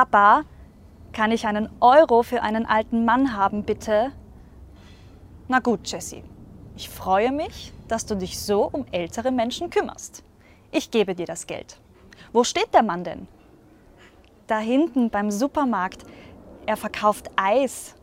Papa, kann ich einen Euro für einen alten Mann haben, bitte? Na gut, Jessie. Ich freue mich, dass du dich so um ältere Menschen kümmerst. Ich gebe dir das Geld. Wo steht der Mann denn? Da hinten beim Supermarkt. Er verkauft Eis.